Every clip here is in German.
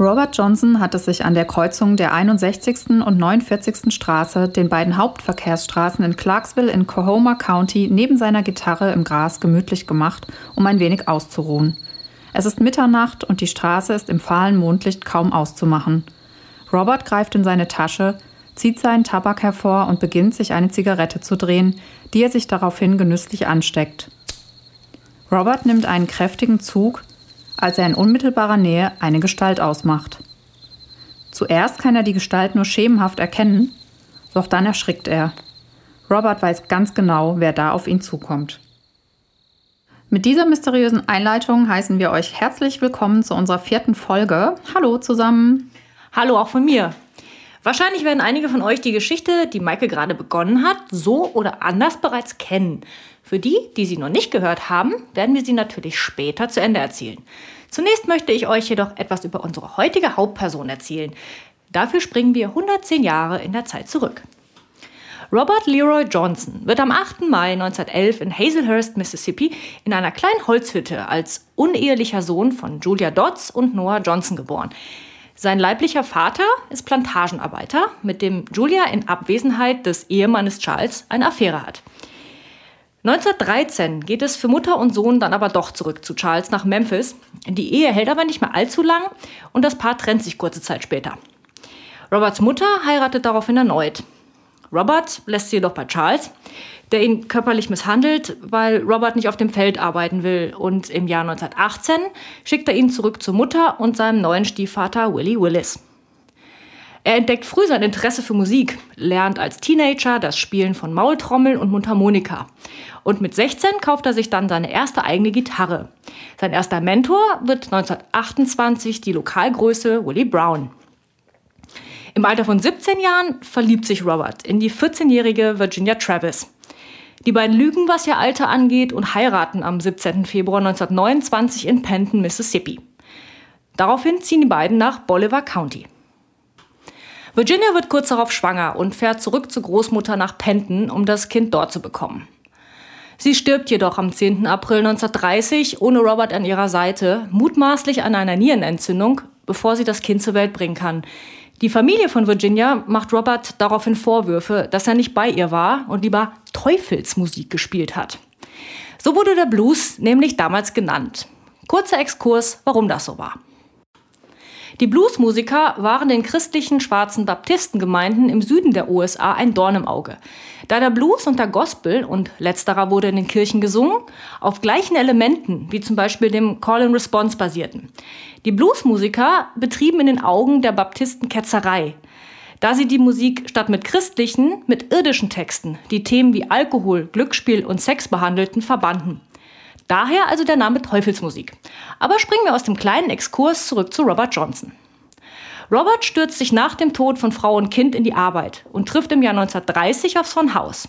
Robert Johnson hatte sich an der Kreuzung der 61. und 49. Straße, den beiden Hauptverkehrsstraßen in Clarksville in Coahoma County, neben seiner Gitarre im Gras gemütlich gemacht, um ein wenig auszuruhen. Es ist Mitternacht und die Straße ist im fahlen Mondlicht kaum auszumachen. Robert greift in seine Tasche, zieht seinen Tabak hervor und beginnt sich eine Zigarette zu drehen, die er sich daraufhin genüsslich ansteckt. Robert nimmt einen kräftigen Zug, als er in unmittelbarer Nähe eine Gestalt ausmacht. Zuerst kann er die Gestalt nur schemenhaft erkennen, doch dann erschrickt er. Robert weiß ganz genau, wer da auf ihn zukommt. Mit dieser mysteriösen Einleitung heißen wir euch herzlich willkommen zu unserer vierten Folge. Hallo zusammen. Hallo auch von mir. Wahrscheinlich werden einige von euch die Geschichte, die Maike gerade begonnen hat, so oder anders bereits kennen. Für die, die sie noch nicht gehört haben, werden wir sie natürlich später zu Ende erzählen. Zunächst möchte ich euch jedoch etwas über unsere heutige Hauptperson erzählen. Dafür springen wir 110 Jahre in der Zeit zurück. Robert Leroy Johnson wird am 8. Mai 1911 in Hazelhurst, Mississippi, in einer kleinen Holzhütte als unehelicher Sohn von Julia Dodds und Noah Johnson geboren. Sein leiblicher Vater ist Plantagenarbeiter, mit dem Julia in Abwesenheit des Ehemannes Charles eine Affäre hat. 1913 geht es für Mutter und Sohn dann aber doch zurück zu Charles nach Memphis. Die Ehe hält aber nicht mehr allzu lang und das Paar trennt sich kurze Zeit später. Roberts Mutter heiratet daraufhin erneut. Robert lässt sie jedoch bei Charles, der ihn körperlich misshandelt, weil Robert nicht auf dem Feld arbeiten will. Und im Jahr 1918 schickt er ihn zurück zur Mutter und seinem neuen Stiefvater Willie Willis. Er entdeckt früh sein Interesse für Musik, lernt als Teenager das Spielen von Maultrommeln und Mundharmonika. Und mit 16 kauft er sich dann seine erste eigene Gitarre. Sein erster Mentor wird 1928 die Lokalgröße Willie Brown. Im Alter von 17 Jahren verliebt sich Robert in die 14-jährige Virginia Travis. Die beiden lügen, was ihr Alter angeht, und heiraten am 17. Februar 1929 in Penton, Mississippi. Daraufhin ziehen die beiden nach Bolivar County. Virginia wird kurz darauf schwanger und fährt zurück zur Großmutter nach Penton, um das Kind dort zu bekommen. Sie stirbt jedoch am 10. April 1930 ohne Robert an ihrer Seite, mutmaßlich an einer Nierenentzündung, bevor sie das Kind zur Welt bringen kann. Die Familie von Virginia macht Robert daraufhin Vorwürfe, dass er nicht bei ihr war und lieber Teufelsmusik gespielt hat. So wurde der Blues nämlich damals genannt. Kurzer Exkurs, warum das so war. Die Bluesmusiker waren den christlichen schwarzen Baptistengemeinden im Süden der USA ein Dorn im Auge. Da der Blues und der Gospel, und letzterer wurde in den Kirchen gesungen, auf gleichen Elementen, wie zum Beispiel dem Call and Response basierten. Die Bluesmusiker betrieben in den Augen der Baptisten Ketzerei, da sie die Musik statt mit christlichen, mit irdischen Texten, die Themen wie Alkohol, Glücksspiel und Sex behandelten, verbanden. Daher also der Name Teufelsmusik. Aber springen wir aus dem kleinen Exkurs zurück zu Robert Johnson. Robert stürzt sich nach dem Tod von Frau und Kind in die Arbeit und trifft im Jahr 1930 auf Son House.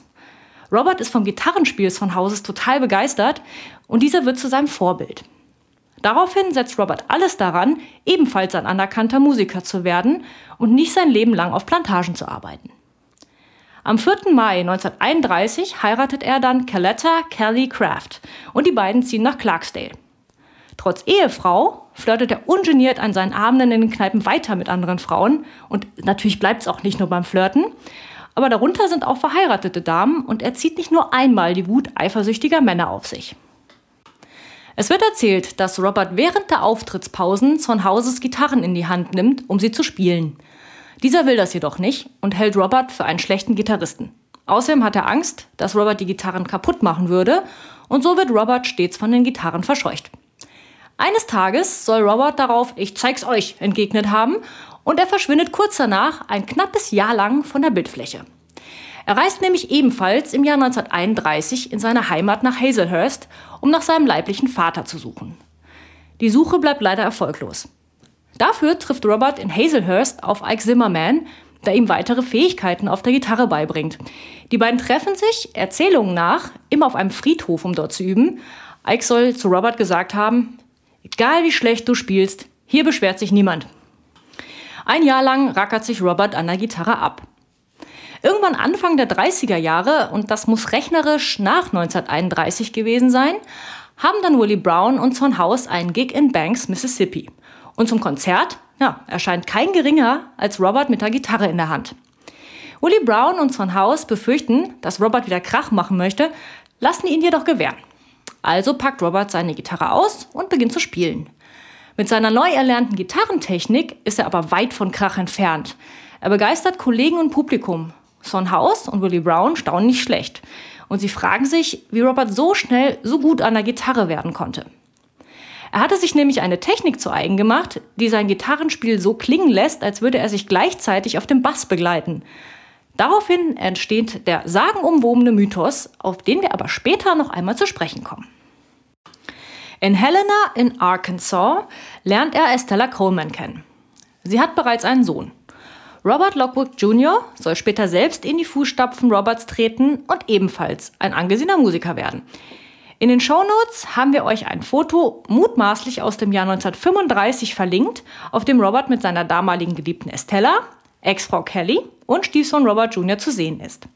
Robert ist vom Gitarrenspiel Son Houses total begeistert und dieser wird zu seinem Vorbild. Daraufhin setzt Robert alles daran, ebenfalls ein anerkannter Musiker zu werden und nicht sein Leben lang auf Plantagen zu arbeiten. Am 4. Mai 1931 heiratet er dann Caletta Kelly Craft und die beiden ziehen nach Clarksdale. Trotz Ehefrau flirtet er ungeniert an seinen Abenden in den Kneipen weiter mit anderen Frauen und natürlich bleibt es auch nicht nur beim Flirten, aber darunter sind auch verheiratete Damen und er zieht nicht nur einmal die Wut eifersüchtiger Männer auf sich. Es wird erzählt, dass Robert während der Auftrittspausen von Hauses Gitarren in die Hand nimmt, um sie zu spielen. Dieser will das jedoch nicht und hält Robert für einen schlechten Gitarristen. Außerdem hat er Angst, dass Robert die Gitarren kaputt machen würde und so wird Robert stets von den Gitarren verscheucht. Eines Tages soll Robert darauf Ich zeig's euch entgegnet haben und er verschwindet kurz danach ein knappes Jahr lang von der Bildfläche. Er reist nämlich ebenfalls im Jahr 1931 in seine Heimat nach Hazelhurst, um nach seinem leiblichen Vater zu suchen. Die Suche bleibt leider erfolglos. Dafür trifft Robert in Hazelhurst auf Ike Zimmerman, der ihm weitere Fähigkeiten auf der Gitarre beibringt. Die beiden treffen sich, Erzählungen nach, immer auf einem Friedhof, um dort zu üben. Ike soll zu Robert gesagt haben, egal wie schlecht du spielst, hier beschwert sich niemand. Ein Jahr lang rackert sich Robert an der Gitarre ab. Irgendwann Anfang der 30er Jahre, und das muss rechnerisch nach 1931 gewesen sein, haben dann Willie Brown und Son House einen Gig in Banks, Mississippi. Und zum Konzert ja, erscheint kein geringer als Robert mit der Gitarre in der Hand. Willie Brown und Son House befürchten, dass Robert wieder Krach machen möchte, lassen ihn jedoch gewähren. Also packt Robert seine Gitarre aus und beginnt zu spielen. Mit seiner neu erlernten Gitarrentechnik ist er aber weit von Krach entfernt. Er begeistert Kollegen und Publikum. Son House und Willie Brown staunen nicht schlecht. Und sie fragen sich, wie Robert so schnell so gut an der Gitarre werden konnte. Er hatte sich nämlich eine Technik zu eigen gemacht, die sein Gitarrenspiel so klingen lässt, als würde er sich gleichzeitig auf dem Bass begleiten. Daraufhin entsteht der sagenumwobene Mythos, auf den wir aber später noch einmal zu sprechen kommen. In Helena in Arkansas lernt er Estella Coleman kennen. Sie hat bereits einen Sohn. Robert Lockwood Jr. soll später selbst in die Fußstapfen Roberts treten und ebenfalls ein angesehener Musiker werden. In den Shownotes haben wir euch ein Foto mutmaßlich aus dem Jahr 1935 verlinkt, auf dem Robert mit seiner damaligen Geliebten Estella, Ex-Frau Kelly und Stiefsohn Robert Jr. zu sehen ist.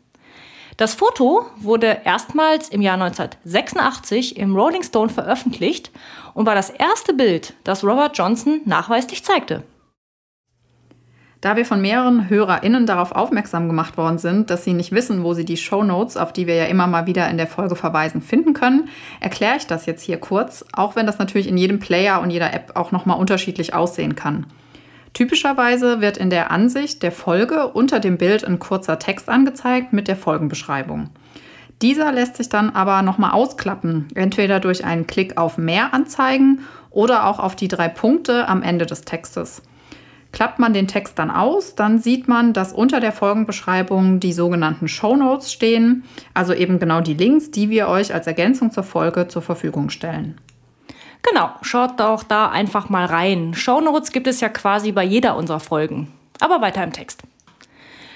Das Foto wurde erstmals im Jahr 1986 im Rolling Stone veröffentlicht und war das erste Bild, das Robert Johnson nachweislich zeigte. Da wir von mehreren HörerInnen darauf aufmerksam gemacht worden sind, dass sie nicht wissen, wo sie die Show Notes, auf die wir ja immer mal wieder in der Folge verweisen, finden können, erkläre ich das jetzt hier kurz, auch wenn das natürlich in jedem Player und jeder App auch nochmal unterschiedlich aussehen kann. Typischerweise wird in der Ansicht der Folge unter dem Bild ein kurzer Text angezeigt mit der Folgenbeschreibung. Dieser lässt sich dann aber nochmal ausklappen, entweder durch einen Klick auf Mehr anzeigen oder auch auf die drei Punkte am Ende des Textes. Klappt man den Text dann aus, dann sieht man, dass unter der Folgenbeschreibung die sogenannten Show Notes stehen, also eben genau die Links, die wir euch als Ergänzung zur Folge zur Verfügung stellen. Genau, schaut doch da einfach mal rein. Show Notes gibt es ja quasi bei jeder unserer Folgen. Aber weiter im Text.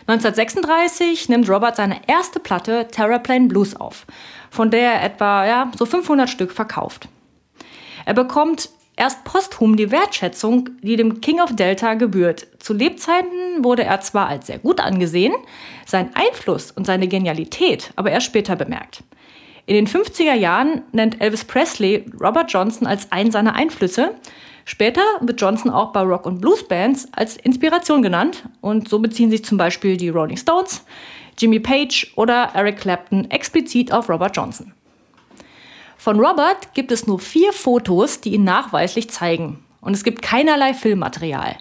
1936 nimmt Robert seine erste Platte Terraplane Blues auf, von der er etwa ja, so 500 Stück verkauft. Er bekommt erst posthum die Wertschätzung, die dem King of Delta gebührt. Zu Lebzeiten wurde er zwar als sehr gut angesehen, sein Einfluss und seine Genialität aber erst später bemerkt. In den 50er Jahren nennt Elvis Presley Robert Johnson als einen seiner Einflüsse. Später wird Johnson auch bei Rock- und Blues-Bands als Inspiration genannt und so beziehen sich zum Beispiel die Rolling Stones, Jimmy Page oder Eric Clapton explizit auf Robert Johnson. Von Robert gibt es nur vier Fotos, die ihn nachweislich zeigen. Und es gibt keinerlei Filmmaterial.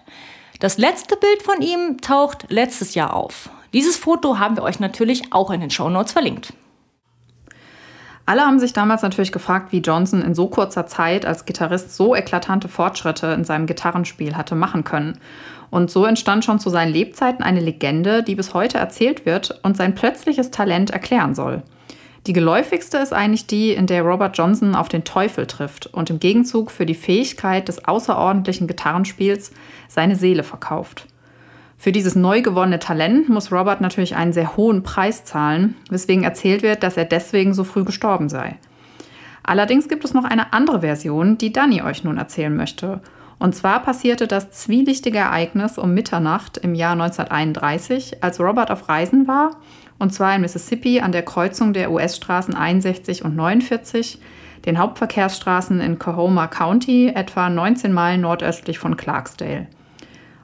Das letzte Bild von ihm taucht letztes Jahr auf. Dieses Foto haben wir euch natürlich auch in den Shownotes verlinkt. Alle haben sich damals natürlich gefragt, wie Johnson in so kurzer Zeit als Gitarrist so eklatante Fortschritte in seinem Gitarrenspiel hatte machen können. Und so entstand schon zu seinen Lebzeiten eine Legende, die bis heute erzählt wird und sein plötzliches Talent erklären soll. Die geläufigste ist eigentlich die, in der Robert Johnson auf den Teufel trifft und im Gegenzug für die Fähigkeit des außerordentlichen Gitarrenspiels seine Seele verkauft. Für dieses neu gewonnene Talent muss Robert natürlich einen sehr hohen Preis zahlen, weswegen erzählt wird, dass er deswegen so früh gestorben sei. Allerdings gibt es noch eine andere Version, die Danny euch nun erzählen möchte. Und zwar passierte das zwielichtige Ereignis um Mitternacht im Jahr 1931, als Robert auf Reisen war und zwar in Mississippi an der Kreuzung der US-Straßen 61 und 49, den Hauptverkehrsstraßen in Coahoma County, etwa 19 Meilen nordöstlich von Clarksdale.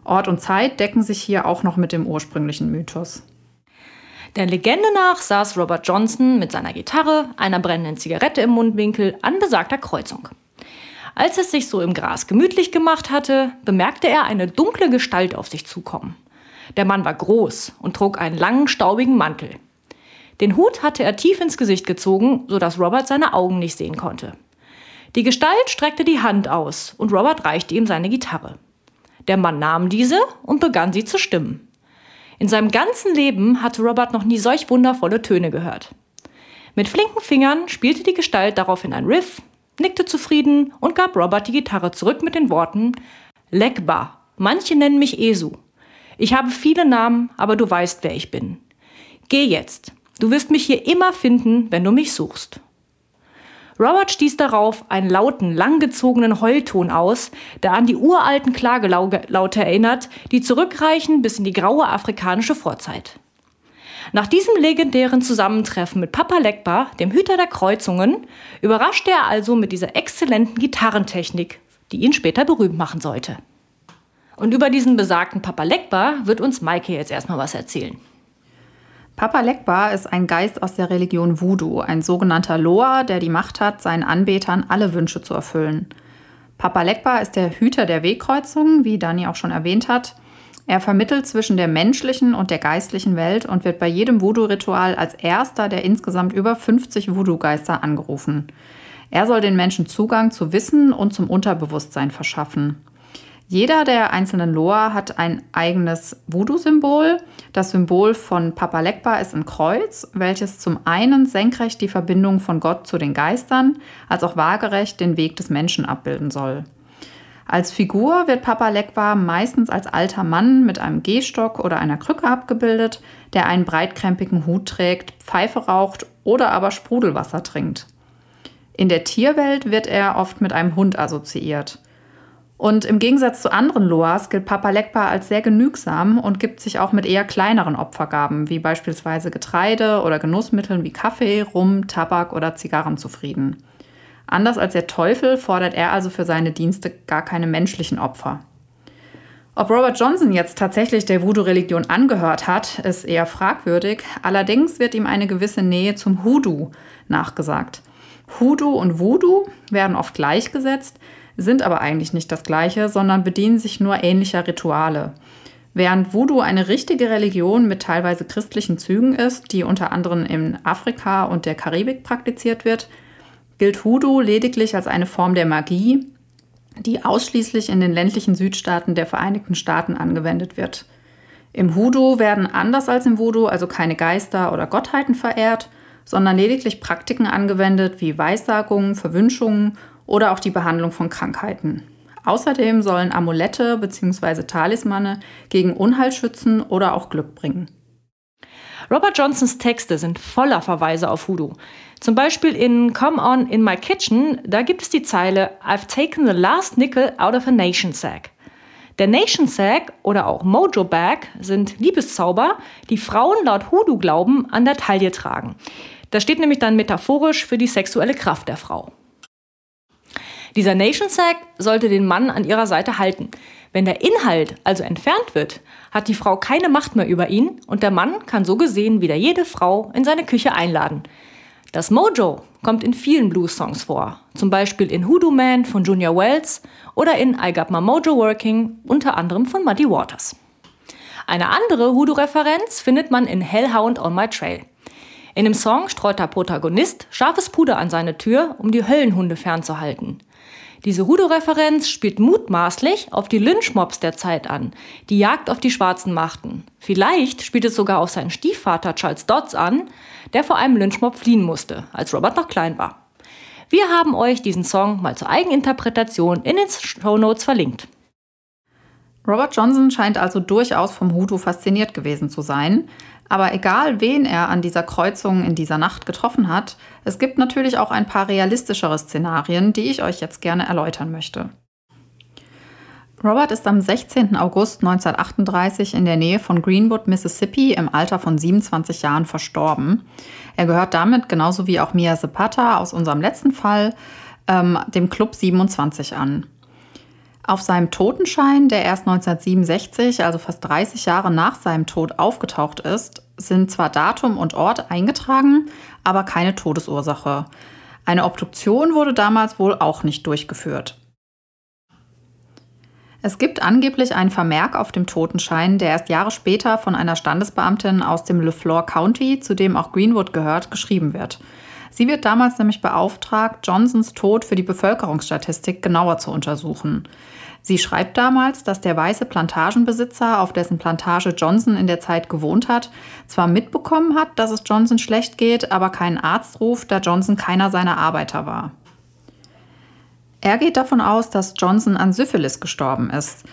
Ort und Zeit decken sich hier auch noch mit dem ursprünglichen Mythos. Der Legende nach saß Robert Johnson mit seiner Gitarre, einer brennenden Zigarette im Mundwinkel an besagter Kreuzung. Als es sich so im Gras gemütlich gemacht hatte, bemerkte er eine dunkle Gestalt auf sich zukommen. Der Mann war groß und trug einen langen, staubigen Mantel. Den Hut hatte er tief ins Gesicht gezogen, sodass Robert seine Augen nicht sehen konnte. Die Gestalt streckte die Hand aus und Robert reichte ihm seine Gitarre. Der Mann nahm diese und begann sie zu stimmen. In seinem ganzen Leben hatte Robert noch nie solch wundervolle Töne gehört. Mit flinken Fingern spielte die Gestalt daraufhin ein Riff, nickte zufrieden und gab Robert die Gitarre zurück mit den Worten Legba, manche nennen mich Esu. Ich habe viele Namen, aber du weißt, wer ich bin. Geh jetzt. Du wirst mich hier immer finden, wenn du mich suchst. Robert stieß darauf einen lauten, langgezogenen Heulton aus, der an die uralten Klagelaute erinnert, die zurückreichen bis in die graue afrikanische Vorzeit. Nach diesem legendären Zusammentreffen mit Papa Lekba, dem Hüter der Kreuzungen, überraschte er also mit dieser exzellenten Gitarrentechnik, die ihn später berühmt machen sollte. Und über diesen besagten Papa Legba wird uns Maike jetzt erstmal was erzählen. Papa Legba ist ein Geist aus der Religion Voodoo, ein sogenannter Loa, der die Macht hat, seinen Anbetern alle Wünsche zu erfüllen. Papa Legba ist der Hüter der Wegkreuzung, wie Dani auch schon erwähnt hat. Er vermittelt zwischen der menschlichen und der geistlichen Welt und wird bei jedem Voodoo-Ritual als erster der insgesamt über 50 Voodoo-Geister angerufen. Er soll den Menschen Zugang zu Wissen und zum Unterbewusstsein verschaffen. Jeder der einzelnen Loa hat ein eigenes Voodoo-Symbol. Das Symbol von Papa Legba ist ein Kreuz, welches zum einen senkrecht die Verbindung von Gott zu den Geistern, als auch waagerecht den Weg des Menschen abbilden soll. Als Figur wird Papa Legba meistens als alter Mann mit einem Gehstock oder einer Krücke abgebildet, der einen breitkrempigen Hut trägt, Pfeife raucht oder aber Sprudelwasser trinkt. In der Tierwelt wird er oft mit einem Hund assoziiert. Und im Gegensatz zu anderen Loas gilt Papa Legba als sehr genügsam und gibt sich auch mit eher kleineren Opfergaben, wie beispielsweise Getreide oder Genussmitteln wie Kaffee, Rum, Tabak oder Zigarren zufrieden. Anders als der Teufel fordert er also für seine Dienste gar keine menschlichen Opfer. Ob Robert Johnson jetzt tatsächlich der Voodoo-Religion angehört hat, ist eher fragwürdig. Allerdings wird ihm eine gewisse Nähe zum Hoodoo nachgesagt. Hoodoo und Voodoo werden oft gleichgesetzt, sind aber eigentlich nicht das gleiche, sondern bedienen sich nur ähnlicher Rituale. Während Voodoo eine richtige Religion mit teilweise christlichen Zügen ist, die unter anderem in Afrika und der Karibik praktiziert wird, gilt Hoodoo lediglich als eine Form der Magie, die ausschließlich in den ländlichen Südstaaten der Vereinigten Staaten angewendet wird. Im Hoodoo werden anders als im Voodoo also keine Geister oder Gottheiten verehrt, sondern lediglich Praktiken angewendet wie Weissagungen, Verwünschungen oder auch die Behandlung von Krankheiten. Außerdem sollen Amulette bzw. Talismane gegen Unheil schützen oder auch Glück bringen. Robert Johnsons Texte sind voller Verweise auf Voodoo. Zum Beispiel in Come On in My Kitchen, da gibt es die Zeile I've taken the last nickel out of a nation sack. Der Nation Sack oder auch Mojo Bag sind Liebeszauber, die Frauen laut Hoodoo-Glauben an der Taille tragen. Das steht nämlich dann metaphorisch für die sexuelle Kraft der Frau. Dieser Nation Sack sollte den Mann an ihrer Seite halten. Wenn der Inhalt also entfernt wird, hat die Frau keine Macht mehr über ihn und der Mann kann so gesehen wieder jede Frau in seine Küche einladen. Das Mojo kommt in vielen Blues-Songs vor, zum Beispiel in Hoodoo Man von Junior Wells oder in I Got My Mojo Working, unter anderem von Muddy Waters. Eine andere Hoodoo-Referenz findet man in Hellhound on My Trail. In dem Song streut der Protagonist scharfes Puder an seine Tür, um die Höllenhunde fernzuhalten. Diese Hudo-Referenz spielt mutmaßlich auf die Lynchmobs der Zeit an, die Jagd auf die Schwarzen machten. Vielleicht spielt es sogar auf seinen Stiefvater Charles Dodds an, der vor einem Lynchmob fliehen musste, als Robert noch klein war. Wir haben euch diesen Song mal zur Eigeninterpretation in den Show Notes verlinkt. Robert Johnson scheint also durchaus vom Hutu fasziniert gewesen zu sein. Aber egal, wen er an dieser Kreuzung in dieser Nacht getroffen hat, es gibt natürlich auch ein paar realistischere Szenarien, die ich euch jetzt gerne erläutern möchte. Robert ist am 16. August 1938 in der Nähe von Greenwood, Mississippi im Alter von 27 Jahren verstorben. Er gehört damit, genauso wie auch Mia Zapata aus unserem letzten Fall, ähm, dem Club 27 an. Auf seinem Totenschein, der erst 1967, also fast 30 Jahre nach seinem Tod aufgetaucht ist, sind zwar Datum und Ort eingetragen, aber keine Todesursache. Eine Obduktion wurde damals wohl auch nicht durchgeführt. Es gibt angeblich einen Vermerk auf dem Totenschein, der erst Jahre später von einer Standesbeamtin aus dem LeFlore County, zu dem auch Greenwood gehört, geschrieben wird. Sie wird damals nämlich beauftragt, Johnsons Tod für die Bevölkerungsstatistik genauer zu untersuchen. Sie schreibt damals, dass der weiße Plantagenbesitzer, auf dessen Plantage Johnson in der Zeit gewohnt hat, zwar mitbekommen hat, dass es Johnson schlecht geht, aber keinen Arzt ruft, da Johnson keiner seiner Arbeiter war. Er geht davon aus, dass Johnson an Syphilis gestorben ist.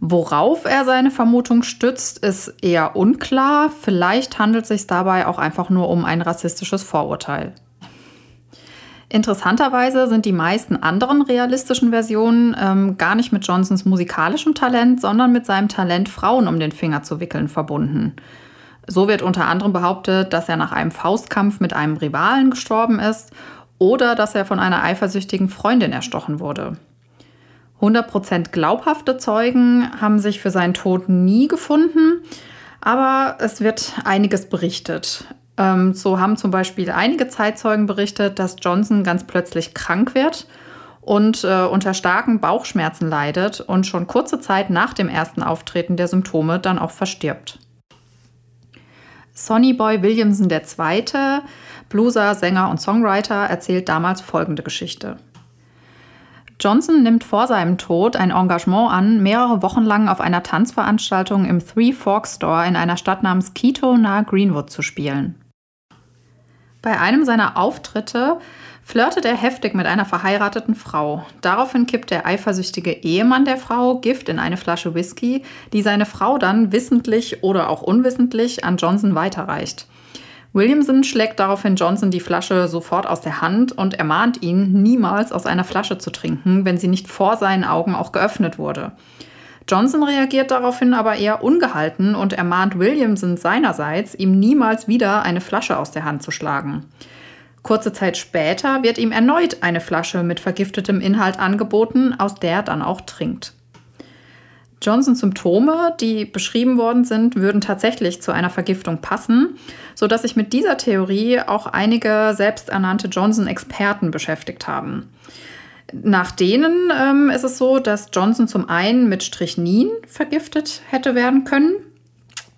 Worauf er seine Vermutung stützt, ist eher unklar. Vielleicht handelt es sich dabei auch einfach nur um ein rassistisches Vorurteil. Interessanterweise sind die meisten anderen realistischen Versionen ähm, gar nicht mit Johnsons musikalischem Talent, sondern mit seinem Talent, Frauen um den Finger zu wickeln, verbunden. So wird unter anderem behauptet, dass er nach einem Faustkampf mit einem Rivalen gestorben ist oder dass er von einer eifersüchtigen Freundin erstochen wurde. 100% glaubhafte Zeugen haben sich für seinen Tod nie gefunden, aber es wird einiges berichtet. Ähm, so haben zum Beispiel einige Zeitzeugen berichtet, dass Johnson ganz plötzlich krank wird und äh, unter starken Bauchschmerzen leidet und schon kurze Zeit nach dem ersten Auftreten der Symptome dann auch verstirbt. Sonny Boy Williamson II., Blueser, Sänger und Songwriter, erzählt damals folgende Geschichte. Johnson nimmt vor seinem Tod ein Engagement an, mehrere Wochen lang auf einer Tanzveranstaltung im Three Forks Store in einer Stadt namens Quito nahe Greenwood zu spielen. Bei einem seiner Auftritte flirtet er heftig mit einer verheirateten Frau. Daraufhin kippt der eifersüchtige Ehemann der Frau Gift in eine Flasche Whisky, die seine Frau dann wissentlich oder auch unwissentlich an Johnson weiterreicht. Williamson schlägt daraufhin Johnson die Flasche sofort aus der Hand und ermahnt ihn, niemals aus einer Flasche zu trinken, wenn sie nicht vor seinen Augen auch geöffnet wurde. Johnson reagiert daraufhin aber eher ungehalten und ermahnt Williamson seinerseits, ihm niemals wieder eine Flasche aus der Hand zu schlagen. Kurze Zeit später wird ihm erneut eine Flasche mit vergiftetem Inhalt angeboten, aus der er dann auch trinkt. Johnsons Symptome, die beschrieben worden sind, würden tatsächlich zu einer Vergiftung passen, sodass sich mit dieser Theorie auch einige selbsternannte Johnson-Experten beschäftigt haben. Nach denen ähm, ist es so, dass Johnson zum einen mit Strychnin vergiftet hätte werden können.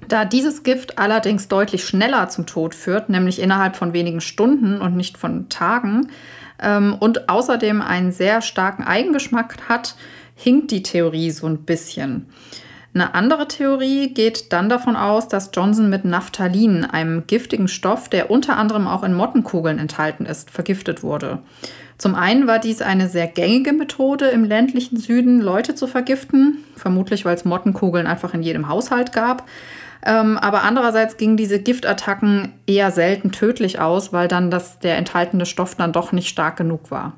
Da dieses Gift allerdings deutlich schneller zum Tod führt, nämlich innerhalb von wenigen Stunden und nicht von Tagen, ähm, und außerdem einen sehr starken Eigengeschmack hat, hinkt die Theorie so ein bisschen. Eine andere Theorie geht dann davon aus, dass Johnson mit Naphthalin, einem giftigen Stoff, der unter anderem auch in Mottenkugeln enthalten ist, vergiftet wurde. Zum einen war dies eine sehr gängige Methode im ländlichen Süden, Leute zu vergiften, vermutlich weil es Mottenkugeln einfach in jedem Haushalt gab. Ähm, aber andererseits gingen diese Giftattacken eher selten tödlich aus, weil dann das, der enthaltene Stoff dann doch nicht stark genug war.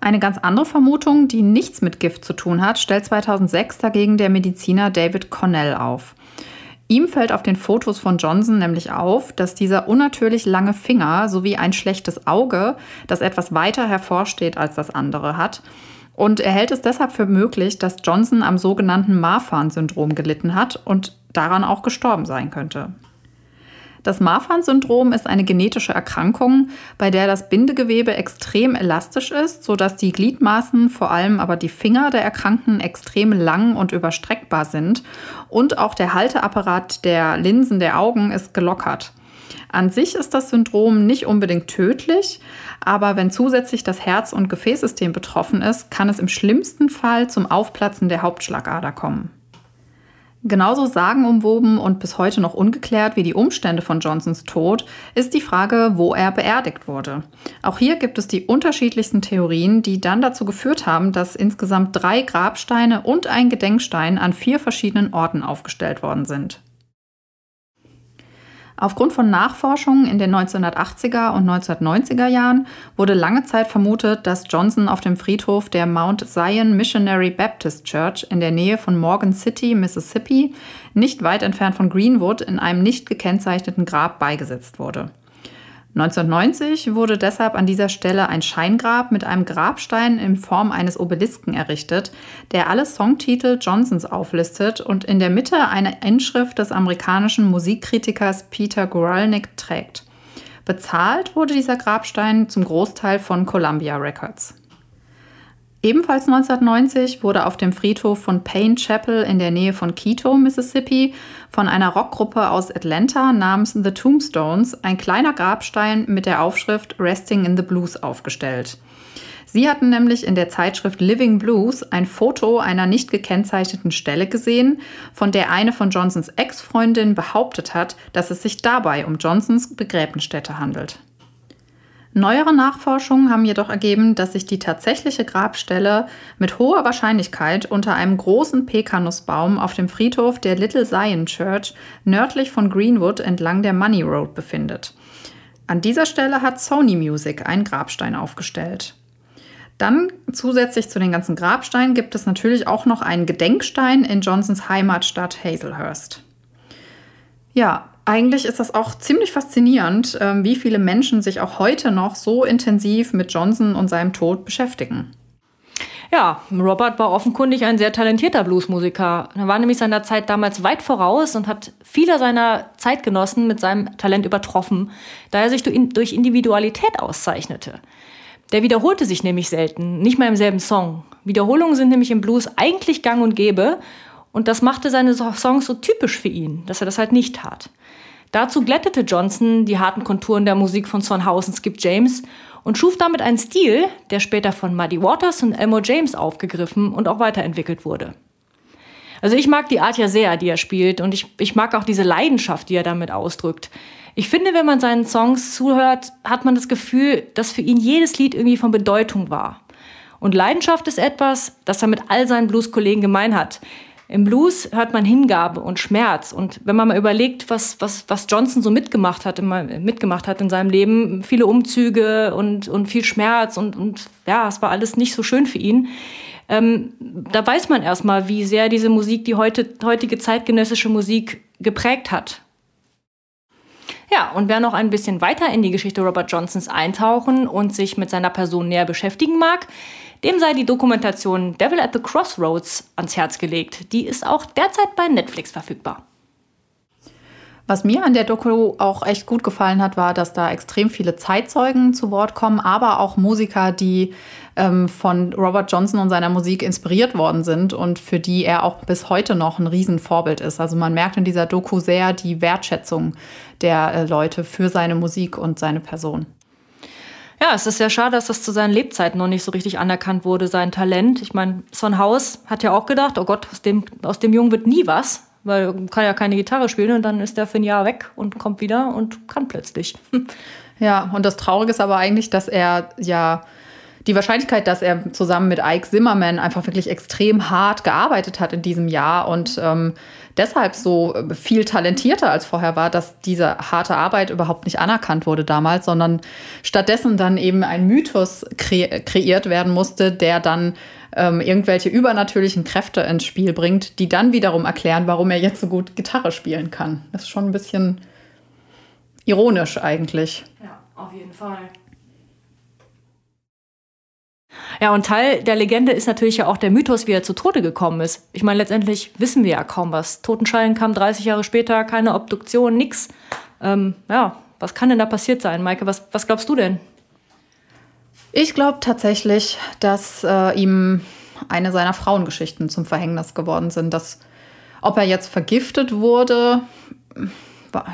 Eine ganz andere Vermutung, die nichts mit Gift zu tun hat, stellt 2006 dagegen der Mediziner David Cornell auf. Ihm fällt auf den Fotos von Johnson nämlich auf, dass dieser unnatürlich lange Finger sowie ein schlechtes Auge, das etwas weiter hervorsteht als das andere hat. Und er hält es deshalb für möglich, dass Johnson am sogenannten Marfan-Syndrom gelitten hat und daran auch gestorben sein könnte. Das Marfan-Syndrom ist eine genetische Erkrankung, bei der das Bindegewebe extrem elastisch ist, sodass die Gliedmaßen, vor allem aber die Finger der Erkrankten, extrem lang und überstreckbar sind und auch der Halteapparat der Linsen der Augen ist gelockert. An sich ist das Syndrom nicht unbedingt tödlich, aber wenn zusätzlich das Herz- und Gefäßsystem betroffen ist, kann es im schlimmsten Fall zum Aufplatzen der Hauptschlagader kommen. Genauso sagenumwoben und bis heute noch ungeklärt wie die Umstände von Johnsons Tod ist die Frage, wo er beerdigt wurde. Auch hier gibt es die unterschiedlichsten Theorien, die dann dazu geführt haben, dass insgesamt drei Grabsteine und ein Gedenkstein an vier verschiedenen Orten aufgestellt worden sind. Aufgrund von Nachforschungen in den 1980er und 1990er Jahren wurde lange Zeit vermutet, dass Johnson auf dem Friedhof der Mount Zion Missionary Baptist Church in der Nähe von Morgan City, Mississippi, nicht weit entfernt von Greenwood, in einem nicht gekennzeichneten Grab beigesetzt wurde. 1990 wurde deshalb an dieser Stelle ein Scheingrab mit einem Grabstein in Form eines Obelisken errichtet, der alle Songtitel Johnsons auflistet und in der Mitte eine Inschrift des amerikanischen Musikkritikers Peter Guralnick trägt. Bezahlt wurde dieser Grabstein zum Großteil von Columbia Records. Ebenfalls 1990 wurde auf dem Friedhof von Payne Chapel in der Nähe von Quito, Mississippi, von einer Rockgruppe aus Atlanta namens The Tombstones ein kleiner Grabstein mit der Aufschrift Resting in the Blues aufgestellt. Sie hatten nämlich in der Zeitschrift Living Blues ein Foto einer nicht gekennzeichneten Stelle gesehen, von der eine von Johnsons Ex-Freundin behauptet hat, dass es sich dabei um Johnsons Begräbnisstätte handelt. Neuere Nachforschungen haben jedoch ergeben, dass sich die tatsächliche Grabstelle mit hoher Wahrscheinlichkeit unter einem großen Pekanussbaum auf dem Friedhof der Little Zion Church nördlich von Greenwood entlang der Money Road befindet. An dieser Stelle hat Sony Music einen Grabstein aufgestellt. Dann zusätzlich zu den ganzen Grabsteinen gibt es natürlich auch noch einen Gedenkstein in Johnsons Heimatstadt Hazelhurst. Ja, eigentlich ist das auch ziemlich faszinierend, ähm, wie viele Menschen sich auch heute noch so intensiv mit Johnson und seinem Tod beschäftigen. Ja, Robert war offenkundig ein sehr talentierter Bluesmusiker. Er war nämlich seiner Zeit damals weit voraus und hat viele seiner Zeitgenossen mit seinem Talent übertroffen, da er sich durch Individualität auszeichnete. Der wiederholte sich nämlich selten, nicht mal im selben Song. Wiederholungen sind nämlich im Blues eigentlich gang und gäbe und das machte seine Songs so typisch für ihn, dass er das halt nicht tat. Dazu glättete Johnson die harten Konturen der Musik von Son House und Skip James und schuf damit einen Stil, der später von Muddy Waters und Elmo James aufgegriffen und auch weiterentwickelt wurde. Also ich mag die Art ja sehr, die er spielt und ich, ich mag auch diese Leidenschaft, die er damit ausdrückt. Ich finde, wenn man seinen Songs zuhört, hat man das Gefühl, dass für ihn jedes Lied irgendwie von Bedeutung war. Und Leidenschaft ist etwas, das er mit all seinen Blues-Kollegen gemein hat. Im Blues hört man Hingabe und Schmerz. Und wenn man mal überlegt, was, was, was Johnson so mitgemacht hat, mitgemacht hat in seinem Leben, viele Umzüge und, und viel Schmerz und, und ja, es war alles nicht so schön für ihn. Ähm, da weiß man erstmal, wie sehr diese Musik die heute, heutige zeitgenössische Musik geprägt hat. Ja, und wer noch ein bisschen weiter in die Geschichte Robert Johnsons eintauchen und sich mit seiner Person näher beschäftigen mag, dem sei die Dokumentation Devil at the Crossroads ans Herz gelegt. Die ist auch derzeit bei Netflix verfügbar. Was mir an der Doku auch echt gut gefallen hat, war, dass da extrem viele Zeitzeugen zu Wort kommen, aber auch Musiker, die ähm, von Robert Johnson und seiner Musik inspiriert worden sind und für die er auch bis heute noch ein Riesenvorbild ist. Also man merkt in dieser Doku sehr die Wertschätzung der äh, Leute für seine Musik und seine Person. Ja, es ist sehr schade, dass das zu seinen Lebzeiten noch nicht so richtig anerkannt wurde, sein Talent. Ich meine, Son House hat ja auch gedacht, oh Gott, aus dem, aus dem Jungen wird nie was, weil er kann ja keine Gitarre spielen und dann ist er für ein Jahr weg und kommt wieder und kann plötzlich. Ja, und das Traurige ist aber eigentlich, dass er ja die Wahrscheinlichkeit, dass er zusammen mit Ike Zimmerman einfach wirklich extrem hart gearbeitet hat in diesem Jahr und ähm, deshalb so viel talentierter als vorher war, dass diese harte Arbeit überhaupt nicht anerkannt wurde damals, sondern stattdessen dann eben ein Mythos kre kreiert werden musste, der dann ähm, irgendwelche übernatürlichen Kräfte ins Spiel bringt, die dann wiederum erklären, warum er jetzt so gut Gitarre spielen kann. Das ist schon ein bisschen ironisch eigentlich. Ja, auf jeden Fall. Ja, und Teil der Legende ist natürlich ja auch der Mythos, wie er zu Tode gekommen ist. Ich meine, letztendlich wissen wir ja kaum was. Totenschein kam 30 Jahre später, keine Obduktion, nix. Ähm, ja, was kann denn da passiert sein, Maike? Was, was glaubst du denn? Ich glaube tatsächlich, dass äh, ihm eine seiner Frauengeschichten zum Verhängnis geworden sind. Dass, ob er jetzt vergiftet wurde,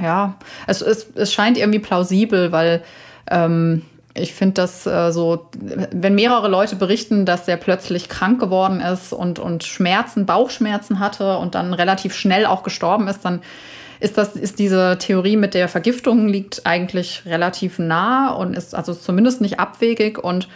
ja, es, es, es scheint irgendwie plausibel, weil ähm, ich finde das äh, so, wenn mehrere Leute berichten, dass der plötzlich krank geworden ist und, und Schmerzen, Bauchschmerzen hatte und dann relativ schnell auch gestorben ist, dann ist das, ist diese Theorie mit der Vergiftung liegt eigentlich relativ nah und ist also zumindest nicht abwegig und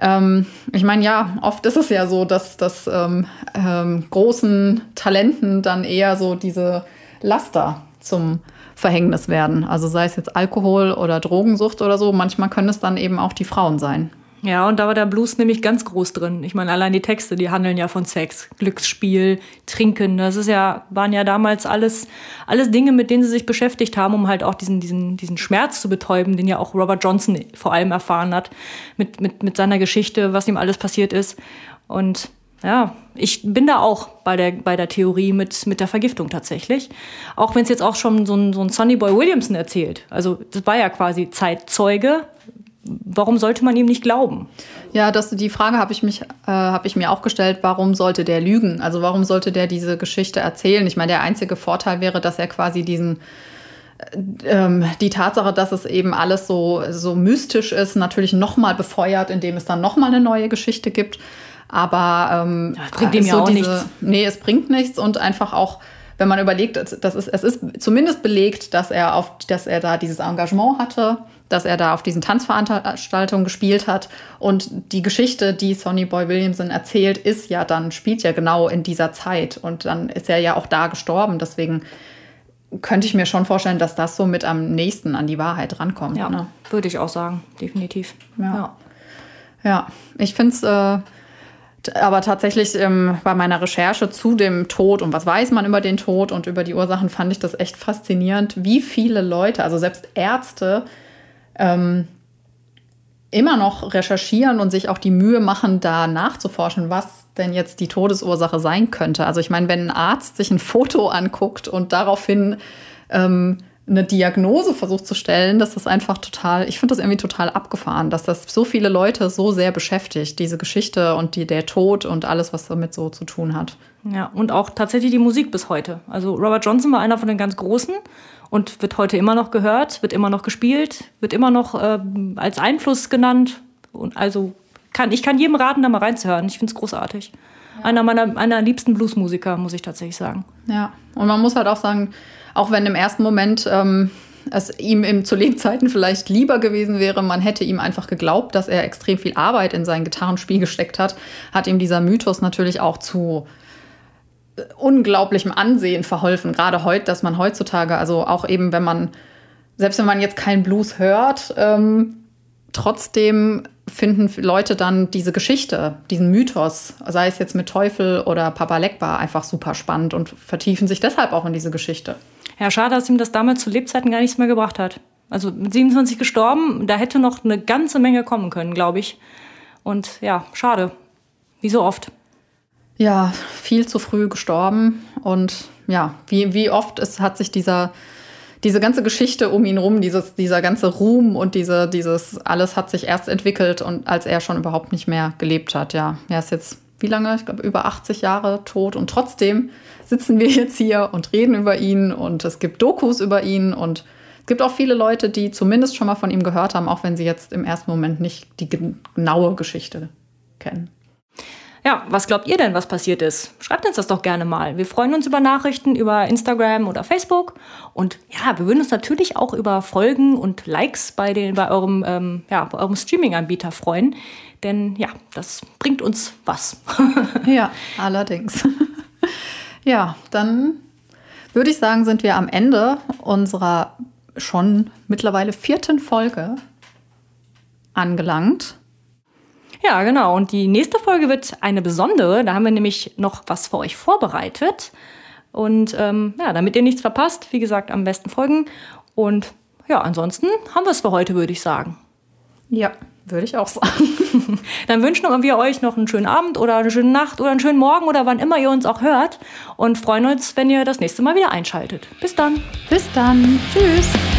ähm, ich meine, ja, oft ist es ja so, dass, dass ähm, ähm, großen Talenten dann eher so diese Laster zum Verhängnis werden. Also sei es jetzt Alkohol oder Drogensucht oder so, manchmal können es dann eben auch die Frauen sein. Ja, und da war der Blues nämlich ganz groß drin. Ich meine, allein die Texte, die handeln ja von Sex, Glücksspiel, Trinken. Das ist ja, waren ja damals alles, alles Dinge, mit denen sie sich beschäftigt haben, um halt auch diesen, diesen, diesen Schmerz zu betäuben, den ja auch Robert Johnson vor allem erfahren hat, mit, mit, mit seiner Geschichte, was ihm alles passiert ist. Und ja, ich bin da auch bei der, bei der Theorie mit, mit der Vergiftung tatsächlich. Auch wenn es jetzt auch schon so ein, so ein Sonny Boy Williamson erzählt. Also das war ja quasi Zeitzeuge. Warum sollte man ihm nicht glauben? Ja, das, die Frage habe ich, mich, äh, hab ich mir auch gestellt, warum sollte der lügen? Also warum sollte der diese Geschichte erzählen? Ich meine, der einzige Vorteil wäre, dass er quasi diesen äh, ähm, die Tatsache, dass es eben alles so, so mystisch ist, natürlich nochmal befeuert, indem es dann nochmal eine neue Geschichte gibt. Aber ähm, ja, bringt ihm ja so auch diese, nichts. Nee, es bringt nichts und einfach auch, wenn man überlegt, das ist, es ist zumindest belegt, dass er auf, dass er da dieses Engagement hatte, dass er da auf diesen Tanzveranstaltungen gespielt hat. Und die Geschichte, die Sonny Boy Williamson erzählt, ist ja dann, spielt ja genau in dieser Zeit. Und dann ist er ja auch da gestorben. Deswegen könnte ich mir schon vorstellen, dass das so mit am nächsten an die Wahrheit rankommt. Ja, ne? würde ich auch sagen, definitiv. Ja, ja. ja. ich finde es. Äh, aber tatsächlich ähm, bei meiner Recherche zu dem Tod und was weiß man über den Tod und über die Ursachen fand ich das echt faszinierend, wie viele Leute, also selbst Ärzte, ähm, immer noch recherchieren und sich auch die Mühe machen, da nachzuforschen, was denn jetzt die Todesursache sein könnte. Also ich meine, wenn ein Arzt sich ein Foto anguckt und daraufhin ähm, eine Diagnose versucht zu stellen, das ist einfach total, ich finde das irgendwie total abgefahren, dass das so viele Leute so sehr beschäftigt, diese Geschichte und die, der Tod und alles, was damit so zu tun hat. Ja, und auch tatsächlich die Musik bis heute. Also Robert Johnson war einer von den ganz Großen und wird heute immer noch gehört, wird immer noch gespielt, wird immer noch äh, als Einfluss genannt. Und also kann, ich kann jedem raten, da mal reinzuhören. Ich finde es großartig. Ja. Einer meiner, einer liebsten Bluesmusiker, muss ich tatsächlich sagen. Ja, und man muss halt auch sagen, auch wenn im ersten Moment ähm, es ihm im, zu Lebzeiten vielleicht lieber gewesen wäre, man hätte ihm einfach geglaubt, dass er extrem viel Arbeit in sein Gitarrenspiel gesteckt hat, hat ihm dieser Mythos natürlich auch zu äh, unglaublichem Ansehen verholfen. Gerade heute, dass man heutzutage, also auch eben, wenn man, selbst wenn man jetzt keinen Blues hört, ähm, trotzdem finden Leute dann diese Geschichte, diesen Mythos, sei es jetzt mit Teufel oder Papa Legbar, einfach super spannend und vertiefen sich deshalb auch in diese Geschichte. Ja, schade, dass ihm das damals zu Lebzeiten gar nichts mehr gebracht hat. Also mit 27 gestorben, da hätte noch eine ganze Menge kommen können, glaube ich. Und ja, schade. Wie so oft. Ja, viel zu früh gestorben. Und ja, wie, wie oft es hat sich dieser, diese ganze Geschichte um ihn rum, dieses, dieser ganze Ruhm und diese, dieses alles hat sich erst entwickelt und als er schon überhaupt nicht mehr gelebt hat. Ja, er ist jetzt wie lange? Ich glaube, über 80 Jahre tot. Und trotzdem sitzen wir jetzt hier und reden über ihn. Und es gibt Dokus über ihn. Und es gibt auch viele Leute, die zumindest schon mal von ihm gehört haben, auch wenn sie jetzt im ersten Moment nicht die genaue Geschichte kennen. Ja, was glaubt ihr denn, was passiert ist? Schreibt uns das doch gerne mal. Wir freuen uns über Nachrichten über Instagram oder Facebook. Und ja, wir würden uns natürlich auch über Folgen und Likes bei, den, bei eurem, ähm, ja, eurem Streaming-Anbieter freuen. Denn ja, das bringt uns was. ja, allerdings. ja, dann würde ich sagen, sind wir am Ende unserer schon mittlerweile vierten Folge angelangt. Ja, genau. Und die nächste Folge wird eine besondere. Da haben wir nämlich noch was für euch vorbereitet. Und ähm, ja, damit ihr nichts verpasst, wie gesagt, am besten folgen. Und ja, ansonsten haben wir es für heute, würde ich sagen. Ja, würde ich auch sagen. Dann wünschen wir euch noch einen schönen Abend oder eine schöne Nacht oder einen schönen Morgen oder wann immer ihr uns auch hört und freuen uns, wenn ihr das nächste Mal wieder einschaltet. Bis dann. Bis dann. Tschüss.